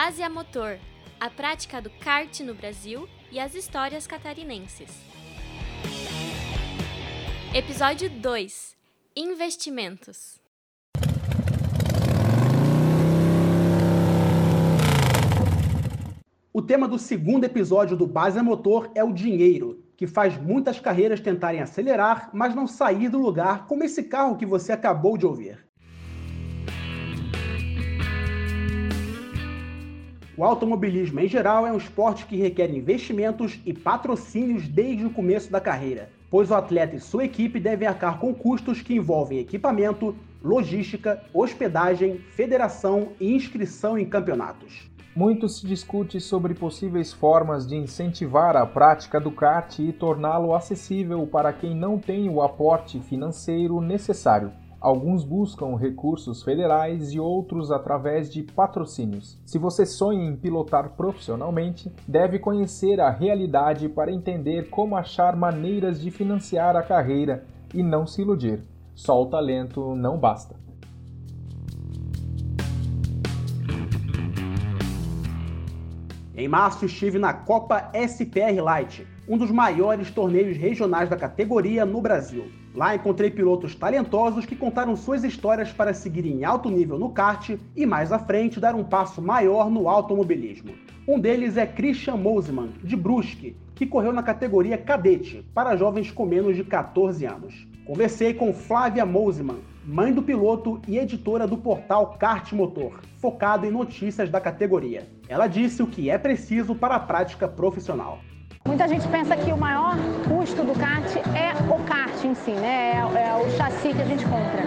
Base a motor, a prática do kart no Brasil e as histórias catarinenses. Episódio 2 Investimentos. O tema do segundo episódio do Base a Motor é o dinheiro, que faz muitas carreiras tentarem acelerar, mas não sair do lugar, como esse carro que você acabou de ouvir. O automobilismo em geral é um esporte que requer investimentos e patrocínios desde o começo da carreira, pois o atleta e sua equipe devem arcar com custos que envolvem equipamento, logística, hospedagem, federação e inscrição em campeonatos. Muito se discute sobre possíveis formas de incentivar a prática do kart e torná-lo acessível para quem não tem o aporte financeiro necessário. Alguns buscam recursos federais e outros através de patrocínios. Se você sonha em pilotar profissionalmente, deve conhecer a realidade para entender como achar maneiras de financiar a carreira e não se iludir. Só o talento não basta. Em março estive na Copa SPR Light, um dos maiores torneios regionais da categoria no Brasil. Lá encontrei pilotos talentosos que contaram suas histórias para seguir em alto nível no kart e mais à frente dar um passo maior no automobilismo. Um deles é Christian Moseman, de Brusque, que correu na categoria cadete para jovens com menos de 14 anos. Conversei com Flávia Moseman, mãe do piloto e editora do portal Kart Motor, focado em notícias da categoria. Ela disse o que é preciso para a prática profissional. Muita gente pensa que o maior custo do kart é o kart em si, né? É, é o chassi que a gente compra.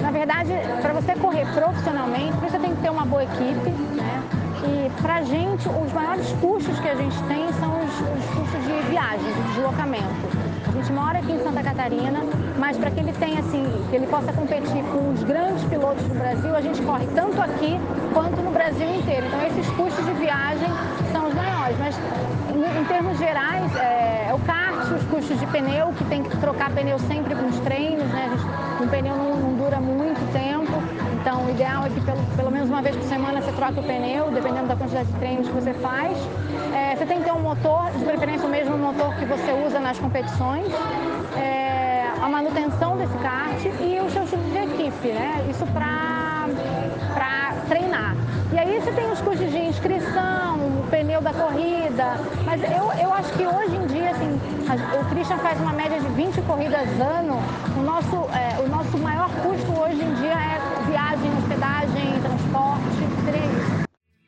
Na verdade, para você correr profissionalmente, você tem que ter uma boa equipe, né? E para a gente, os maiores custos que a gente tem são os, os custos de viagem, de deslocamento. A gente mora aqui em Santa Catarina, mas para que ele tenha assim, que ele possa competir com os grandes pilotos do Brasil, a gente corre tanto aqui quanto no Brasil inteiro. Então esses custos de viagem são os maiores, mas em, termos gerais, é, é, o kart, os custos de pneu, que tem que trocar pneu sempre com os treinos, né? Gente, um pneu não, não dura muito tempo. Então, o ideal é que pelo, pelo menos uma vez por semana você troque o pneu, dependendo da quantidade de treinos que você faz. É, você tem que ter um motor, de preferência o mesmo motor que você usa nas competições. É, a manutenção desse kart e o seu tipo de equipe, né? Isso para treinar. E aí você tem os custos de inscrição, o pneu da corrida, mas eu, eu acho que hoje em dia, assim, o Christian faz uma média de 20 corridas ano, o nosso, é, o nosso maior custo hoje em dia é viagem, hospedagem, transporte, treino.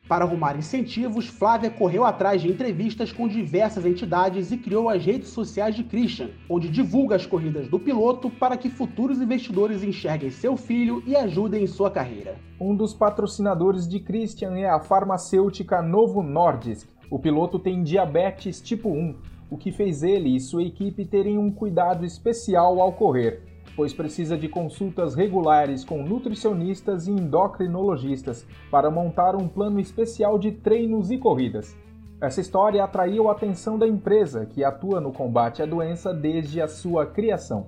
Para arrumar incentivos, Flávia correu atrás de entrevistas com diversas entidades e criou as redes sociais de Christian, onde divulga as corridas do piloto para que futuros investidores enxerguem seu filho e ajudem em sua carreira. Um dos patrocinadores de Christian é a farmacêutica Novo Nordisk. O piloto tem diabetes tipo 1, o que fez ele e sua equipe terem um cuidado especial ao correr pois precisa de consultas regulares com nutricionistas e endocrinologistas para montar um plano especial de treinos e corridas. Essa história atraiu a atenção da empresa, que atua no combate à doença desde a sua criação.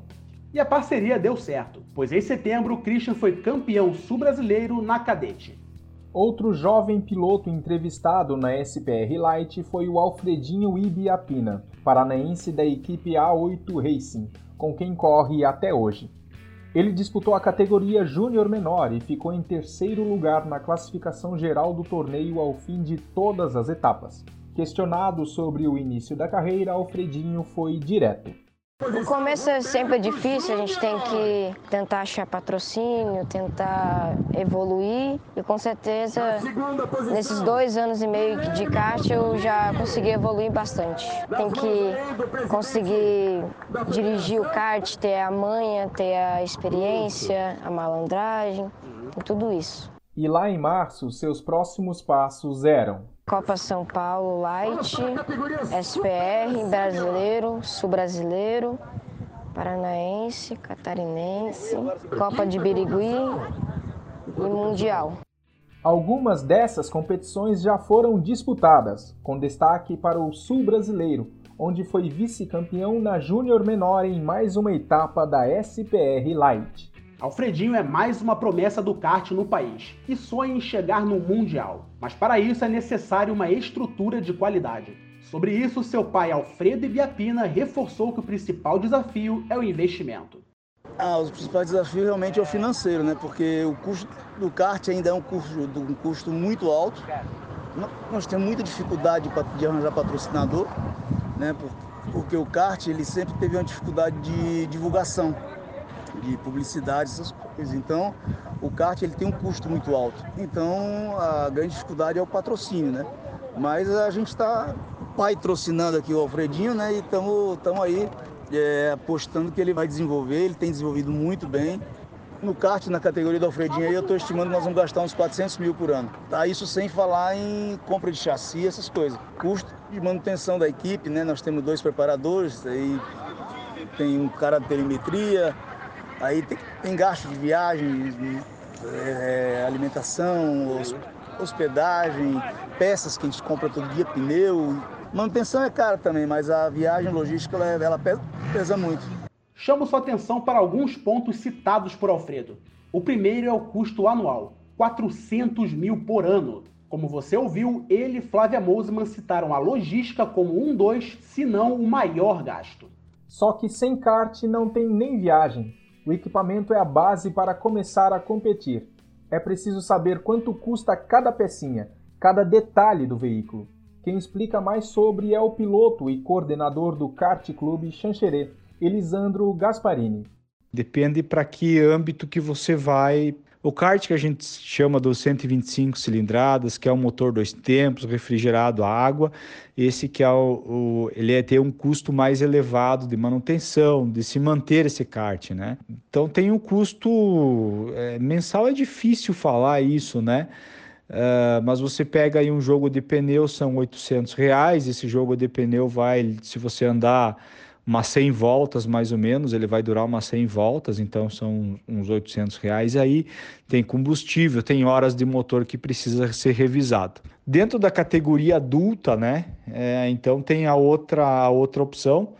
E a parceria deu certo, pois em setembro o Christian foi campeão sul-brasileiro na cadete. Outro jovem piloto entrevistado na SPR Light foi o Alfredinho Ibiapina, paranaense da equipe A8 Racing, com quem corre até hoje. Ele disputou a categoria Júnior Menor e ficou em terceiro lugar na classificação geral do torneio ao fim de todas as etapas. Questionado sobre o início da carreira, Alfredinho foi direto. O começo é sempre difícil, a gente tem que tentar achar patrocínio, tentar evoluir e com certeza nesses dois anos e meio de kart eu já consegui evoluir bastante. Tem que conseguir dirigir o kart, ter a manha, ter a experiência, a malandragem, tudo isso. E lá em março, seus próximos passos eram Copa São Paulo Light, SPR, Brasileiro, Sul-Brasileiro, Paranaense, Catarinense, Copa de Birigui e Mundial. Algumas dessas competições já foram disputadas, com destaque para o Sul-Brasileiro, onde foi vice-campeão na Júnior Menor em mais uma etapa da SPR Light. Alfredinho é mais uma promessa do kart no país e sonha em chegar no Mundial. Mas para isso é necessário uma estrutura de qualidade. Sobre isso, seu pai Alfredo Ibiapina reforçou que o principal desafio é o investimento. Ah, os principais desafios realmente é o financeiro, né? Porque o custo do kart ainda é um custo, um custo muito alto. Nós temos muita dificuldade de arranjar patrocinador, né? Porque o kart ele sempre teve uma dificuldade de divulgação, de publicidade, essas coisas. Então, o kart ele tem um custo muito alto. Então, a grande dificuldade é o patrocínio, né? Mas a gente está patrocinando aqui o Alfredinho, né? E estamos aí é, apostando que ele vai desenvolver, ele tem desenvolvido muito bem. No kart, na categoria do Alfredinho, aí, eu estou estimando que nós vamos gastar uns 400 mil por ano. Tá? Isso sem falar em compra de chassi, essas coisas. Custo de manutenção da equipe, né? Nós temos dois preparadores, aí tem um cara de telemetria, aí tem, tem gasto de viagem, é, alimentação, hospedagem, peças que a gente compra todo dia, pneu, Manutenção é cara também, mas a viagem logística ela, ela pesa, pesa muito. Chamo sua atenção para alguns pontos citados por Alfredo. O primeiro é o custo anual, 400 mil por ano. Como você ouviu, ele e Flávia Moseman citaram a logística como um dos, se não o maior gasto. Só que sem kart não tem nem viagem. O equipamento é a base para começar a competir. É preciso saber quanto custa cada pecinha, cada detalhe do veículo. Quem explica mais sobre é o piloto e coordenador do Kart Clube Xanxerê, Elisandro Gasparini. Depende para que âmbito que você vai. O kart que a gente chama dos 125 cilindradas, que é um motor dois tempos, refrigerado a água, esse que é o, o, ele é ter um custo mais elevado de manutenção, de se manter esse kart, né? Então tem um custo é, mensal é difícil falar isso, né? Uh, mas você pega aí um jogo de pneu, são 800 reais. Esse jogo de pneu vai, se você andar umas 100 voltas mais ou menos, ele vai durar umas 100 voltas, então são uns 800 reais. Aí tem combustível, tem horas de motor que precisa ser revisado. Dentro da categoria adulta, né? É, então tem a outra, a outra opção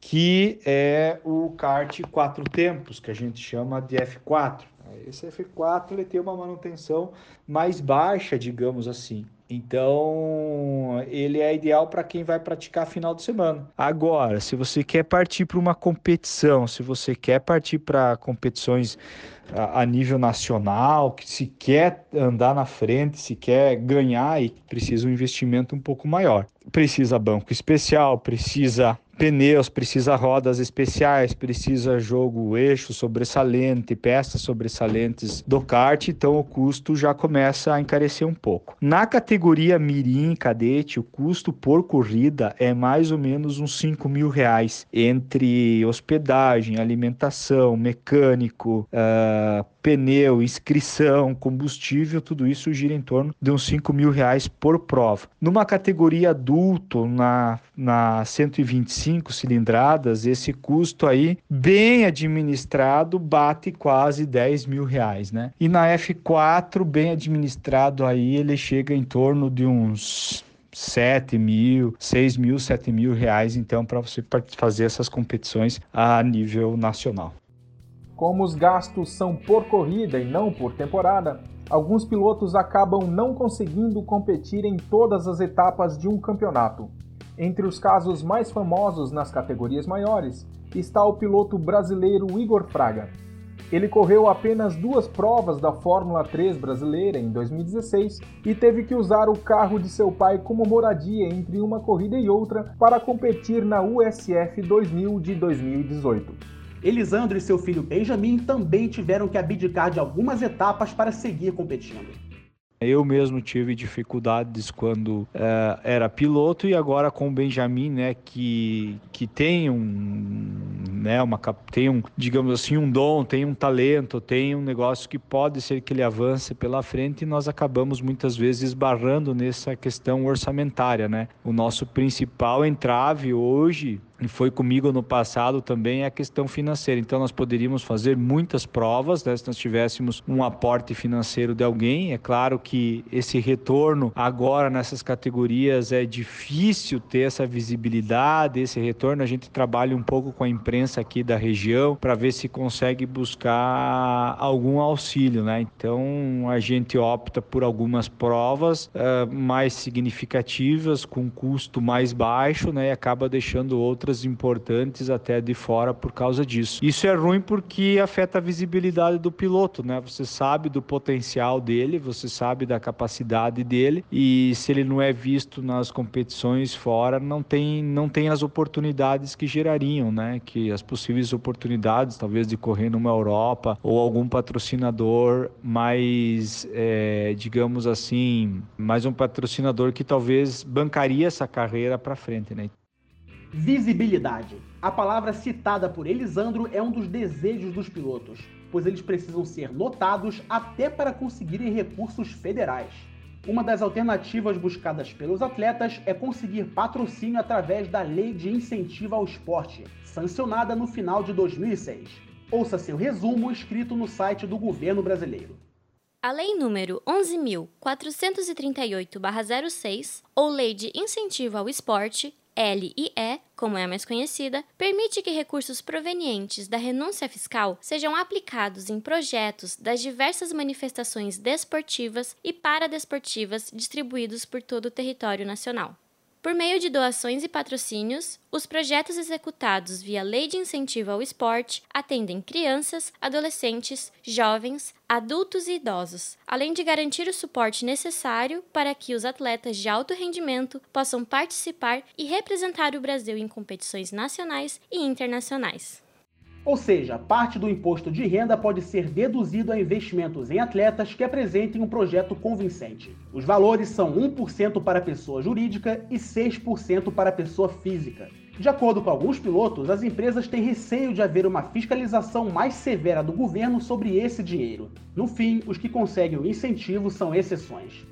que é o kart quatro tempos, que a gente chama de F4. Esse F4 ele tem uma manutenção mais baixa, digamos assim. Então, ele é ideal para quem vai praticar final de semana. Agora, se você quer partir para uma competição, se você quer partir para competições a, nível nacional, que se quer andar na frente, se quer ganhar, e precisa um investimento um pouco maior. Precisa banco especial, precisa pneus, precisa rodas especiais, precisa jogo eixo sobressalente, peças sobressalentes do kart, então o custo já começa a encarecer um pouco. Na categoria Mirim Cadete, o custo por corrida é mais ou menos uns 5 mil reais, entre hospedagem, alimentação, mecânico, uh, pneu, inscrição, combustível, tudo isso gira em torno de uns 5 mil reais por prova. Numa categoria adulto, na, na 125 cilindradas, esse custo aí, bem administrado, bate quase 10 mil reais, né? E na F4, bem administrado aí, ele chega em torno de uns 7 mil, 6 mil, 7 mil reais, então, para você fazer essas competições a nível nacional. Como os gastos são por corrida e não por temporada, alguns pilotos acabam não conseguindo competir em todas as etapas de um campeonato. Entre os casos mais famosos nas categorias maiores está o piloto brasileiro Igor Fraga. Ele correu apenas duas provas da Fórmula 3 brasileira em 2016 e teve que usar o carro de seu pai como moradia entre uma corrida e outra para competir na USF 2000 de 2018. Elisandro e seu filho Benjamin também tiveram que abdicar de algumas etapas para seguir competindo. Eu mesmo tive dificuldades quando é, era piloto e agora com o Benjamin, né, que, que tem um, né, uma, tem um, digamos assim, um dom, tem um talento, tem um negócio que pode ser que ele avance pela frente e nós acabamos muitas vezes esbarrando nessa questão orçamentária, né? O nosso principal entrave hoje foi comigo no passado também é a questão financeira. Então nós poderíamos fazer muitas provas, né, se nós tivéssemos um aporte financeiro de alguém. É claro que esse retorno agora nessas categorias é difícil ter essa visibilidade, esse retorno. A gente trabalha um pouco com a imprensa aqui da região para ver se consegue buscar algum auxílio, né? Então a gente opta por algumas provas uh, mais significativas com custo mais baixo, né? E acaba deixando outras importantes até de fora por causa disso. Isso é ruim porque afeta a visibilidade do piloto, né? Você sabe do potencial dele, você sabe da capacidade dele e se ele não é visto nas competições fora, não tem não tem as oportunidades que gerariam, né? Que as possíveis oportunidades, talvez de correr numa Europa ou algum patrocinador mais, é, digamos assim, mais um patrocinador que talvez bancaria essa carreira para frente, né? Visibilidade. A palavra citada por Elisandro é um dos desejos dos pilotos, pois eles precisam ser notados até para conseguirem recursos federais. Uma das alternativas buscadas pelos atletas é conseguir patrocínio através da Lei de Incentivo ao Esporte, sancionada no final de 2006. Ouça seu resumo escrito no site do governo brasileiro. A Lei número 11.438-06, ou Lei de Incentivo ao Esporte, LIE, como é a mais conhecida, permite que recursos provenientes da renúncia fiscal sejam aplicados em projetos das diversas manifestações desportivas e paradesportivas distribuídos por todo o território nacional. Por meio de doações e patrocínios, os projetos executados via Lei de Incentivo ao Esporte atendem crianças, adolescentes, jovens, adultos e idosos, além de garantir o suporte necessário para que os atletas de alto rendimento possam participar e representar o Brasil em competições nacionais e internacionais. Ou seja, parte do imposto de renda pode ser deduzido a investimentos em atletas que apresentem um projeto convincente. Os valores são 1% para pessoa jurídica e 6% para pessoa física. De acordo com alguns pilotos, as empresas têm receio de haver uma fiscalização mais severa do governo sobre esse dinheiro. No fim, os que conseguem o incentivo são exceções.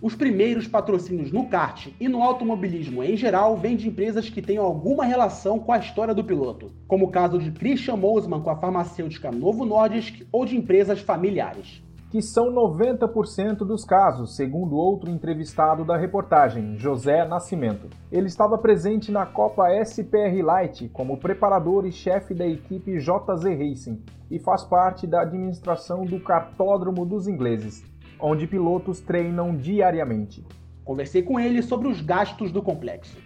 Os primeiros patrocínios no kart e no automobilismo em geral vêm de empresas que tenham alguma relação com a história do piloto, como o caso de Christian Mosman com a farmacêutica Novo Nordisk ou de empresas familiares. Que são 90% dos casos, segundo outro entrevistado da reportagem, José Nascimento. Ele estava presente na Copa SPR Light como preparador e chefe da equipe JZ Racing e faz parte da administração do cartódromo dos ingleses onde pilotos treinam diariamente. Conversei com ele sobre os gastos do complexo.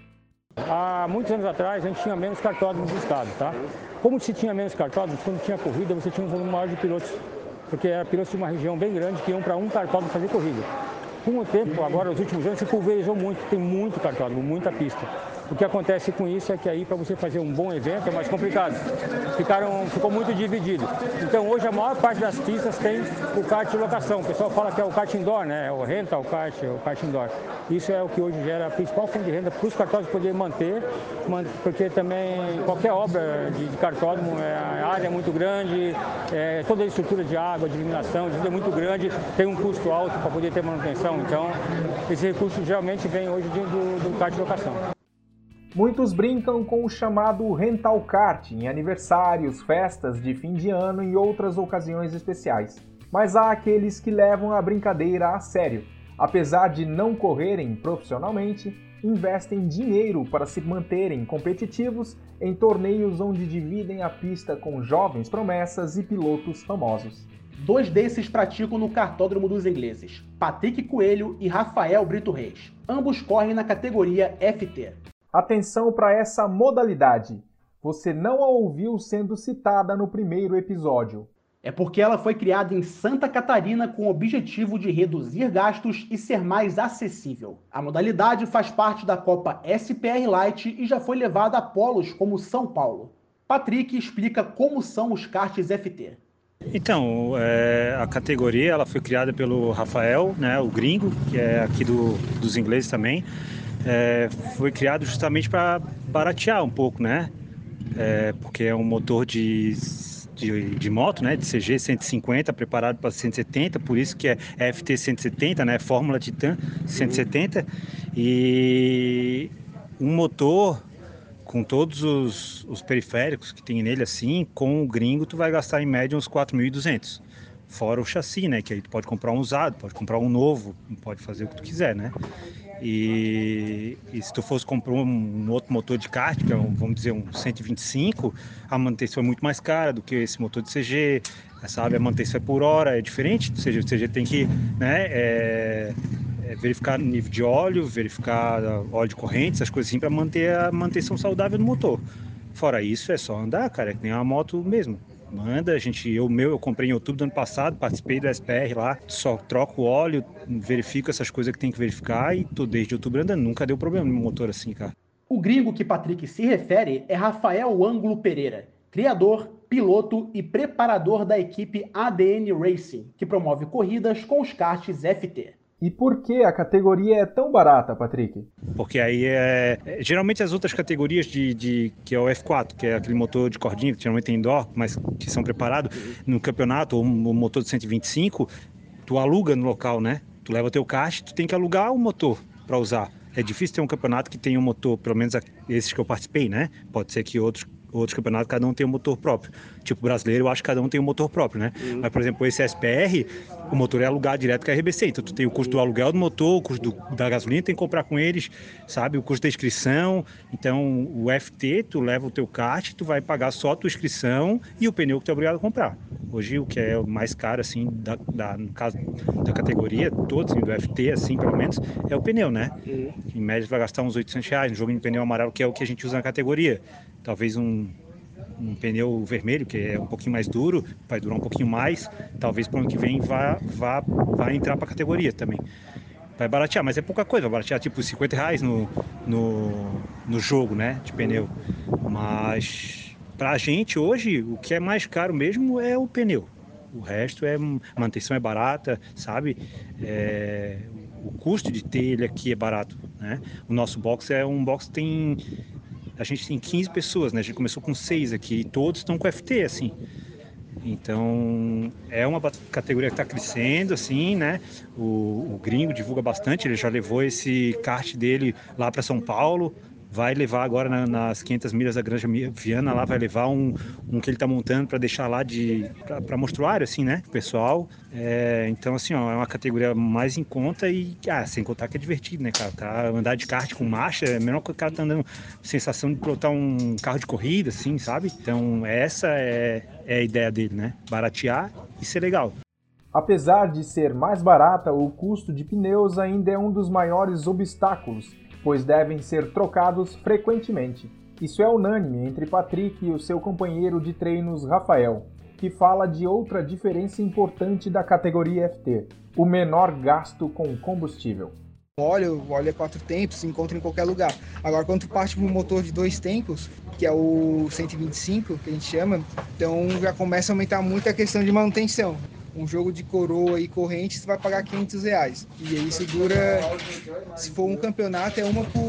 Há muitos anos atrás a gente tinha menos cartódromos no estado, tá? Como se tinha menos cartódromos, quando tinha corrida você tinha um volume maior de pilotos, porque era pilotos de uma região bem grande que iam para um cartódromo fazer corrida. Com o tempo, agora, nos últimos anos, se pulverizou muito, tem muito cartódromo, muita pista. O que acontece com isso é que aí para você fazer um bom evento é mais complicado. Ficaram, ficou muito dividido. Então hoje a maior parte das pistas tem o kart de locação. O pessoal fala que é o kart indoor, né? É o rental kart, o kart indoor. Isso é o que hoje gera a principal fonte de renda para os cartódromos poderem manter, porque também qualquer obra de, cartódromo, é, a área é muito grande, é, toda a estrutura de água, de iluminação, de é muito grande, tem um custo alto para poder ter manutenção. Então, esse recurso geralmente vem hoje do, do kart de locação. Muitos brincam com o chamado rental kart em aniversários, festas de fim de ano e outras ocasiões especiais. Mas há aqueles que levam a brincadeira a sério. Apesar de não correrem profissionalmente, investem dinheiro para se manterem competitivos em torneios onde dividem a pista com jovens promessas e pilotos famosos. Dois desses praticam no cartódromo dos ingleses, Patrick Coelho e Rafael Brito Reis. Ambos correm na categoria FT. Atenção para essa modalidade. Você não a ouviu sendo citada no primeiro episódio. É porque ela foi criada em Santa Catarina com o objetivo de reduzir gastos e ser mais acessível. A modalidade faz parte da Copa SPR Light e já foi levada a polos como São Paulo. Patrick explica como são os karts FT. Então, é, a categoria ela foi criada pelo Rafael, né, o gringo, que é aqui do, dos ingleses também é, foi criado justamente para baratear um pouco, né? É, porque é um motor de, de, de, moto, né? De CG 150 preparado para 170, por isso que é FT 170, né? Fórmula Titan 170 e um motor com todos os, os periféricos que tem nele assim, com o gringo tu vai gastar em média uns 4.200 fora o chassi, né? Que aí tu pode comprar um usado, pode comprar um novo, pode fazer o que tu quiser, né? E, e, se tu fosse comprar um, um, outro motor de kart, que é um, vamos dizer um 125, a manutenção é muito mais cara do que esse motor de CG, sabe? A manutenção é por hora, é diferente, ou seja, o CG tem que né, é, é verificar nível de óleo, verificar óleo de corrente, essas coisas assim, para manter a manutenção saudável do motor. Fora isso, é só andar, cara, é que nem uma moto mesmo. Manda, a gente, eu meu, eu comprei em outubro do ano passado, participei do SPR lá, só troco óleo, verifico essas coisas que tem que verificar e tô desde outubro andando, nunca deu problema no motor assim, cara. O gringo que Patrick se refere é Rafael Ângulo Pereira, criador, piloto e preparador da equipe ADN Racing, que promove corridas com os karts FT. E por que a categoria é tão barata, Patrick? Porque aí é. Geralmente as outras categorias de, de que é o F4, que é aquele motor de cordinha que geralmente tem indoor, mas que são preparados no campeonato, ou um motor de 125, tu aluga no local, né? Tu leva teu kart, tu tem que alugar o motor para usar. É difícil ter um campeonato que tenha um motor, pelo menos esses que eu participei, né? Pode ser que outros outros campeonatos, cada um tem um motor próprio. Tipo brasileiro, eu acho que cada um tem um motor próprio, né? Uhum. Mas, por exemplo, esse SPR, o motor é alugado direto com a RBC. Então, tu tem o custo do aluguel do motor, o custo do, da gasolina, tem que comprar com eles, sabe? O custo da inscrição. Então, o FT, tu leva o teu kart, tu vai pagar só a tua inscrição e o pneu que tu é obrigado a comprar. Hoje, o que é o mais caro, assim, da, da no caso da categoria, todos, do FT, assim, pelo menos, é o pneu, né? Uhum. Em média, vai gastar uns 800 reais no jogo de pneu amarelo, que é o que a gente usa na categoria talvez um, um pneu vermelho, que é um pouquinho mais duro, vai durar um pouquinho mais, talvez para o ano que vem vá, vá, vá entrar para a categoria também. Vai baratear, mas é pouca coisa, vai baratear tipo 50 reais no, no, no jogo né, de pneu. Mas para a gente hoje, o que é mais caro mesmo é o pneu. O resto é manutenção é barata, sabe? É, o custo de ter ele aqui é barato, né? O nosso box é um box que tem a gente tem 15 pessoas, né? A gente começou com seis aqui e todos estão com FT, assim. Então, é uma categoria que está crescendo, assim, né? O, o, gringo divulga bastante, ele já levou esse kart dele lá para São Paulo, vai levar agora na, nas 500 milhas da Granja Viana, lá vai levar um, um que ele está montando para deixar lá de para mostruário, assim, né, pessoal. É, então, assim, ó, é uma categoria mais em conta e, ah, sem contar que é divertido, né, cara? Cara andar de kart com marcha é melhor que o cara tá andando sensação de pilotar um carro de corrida, assim, sabe? Então, essa é, é a ideia dele, né? Baratear e ser legal. Apesar de ser mais barata, o custo de pneus ainda é um dos maiores obstáculos pois devem ser trocados frequentemente. Isso é unânime entre Patrick e o seu companheiro de treinos Rafael, que fala de outra diferença importante da categoria FT: o menor gasto com combustível. Óleo, óleo é quatro tempos, se encontra em qualquer lugar. Agora, quando parte para um motor de dois tempos, que é o 125, que a gente chama, então já começa a aumentar muito a questão de manutenção um jogo de coroa e corrente, você vai pagar 500 reais. E aí isso dura, se for um campeonato, é uma por,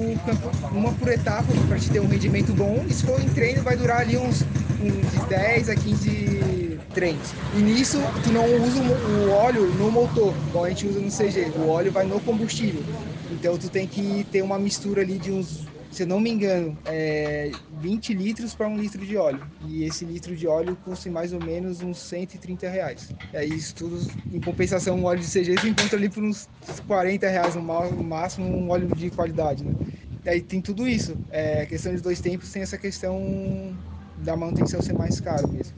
uma por etapa para te ter um rendimento bom. E se for em treino, vai durar ali uns, uns de 10 a 15 treinos. E nisso, tu não usa o óleo no motor, igual a gente usa no CG. O óleo vai no combustível. Então tu tem que ter uma mistura ali de uns se eu não me engano, é 20 litros para um litro de óleo. E esse litro de óleo custa mais ou menos uns 130 reais. É isso tudo, em compensação, um óleo de CG você encontra ali por uns 40 reais no máximo, um óleo de qualidade, né? E aí tem tudo isso. É, questão de dois tempos tem essa questão da manutenção ser mais caro mesmo.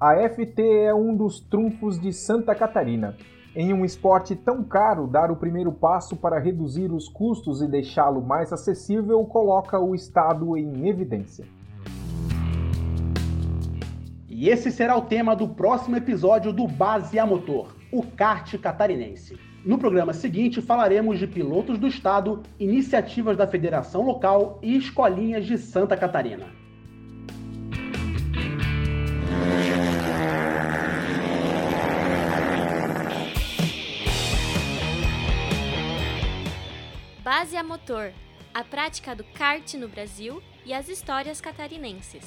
A FT é um dos trunfos de Santa Catarina. Em um esporte tão caro, dar o primeiro passo para reduzir os custos e deixá-lo mais acessível coloca o Estado em evidência. E esse será o tema do próximo episódio do Base a Motor, o kart catarinense. No programa seguinte, falaremos de pilotos do estado, iniciativas da federação local e escolinhas de Santa Catarina. Base a motor, a prática do kart no Brasil e as histórias catarinenses.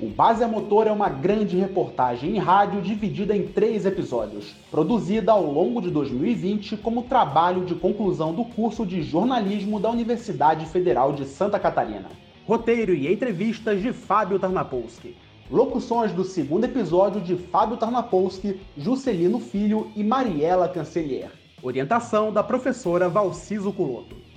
O Base a Motor é uma grande reportagem em rádio dividida em três episódios, produzida ao longo de 2020 como trabalho de conclusão do curso de jornalismo da Universidade Federal de Santa Catarina. Roteiro e entrevistas de Fábio Tarnapolsky. Locuções do segundo episódio de Fábio Tarnapolsky, Juscelino Filho e Mariela Cancelier. Orientação da professora Valciso Culoto.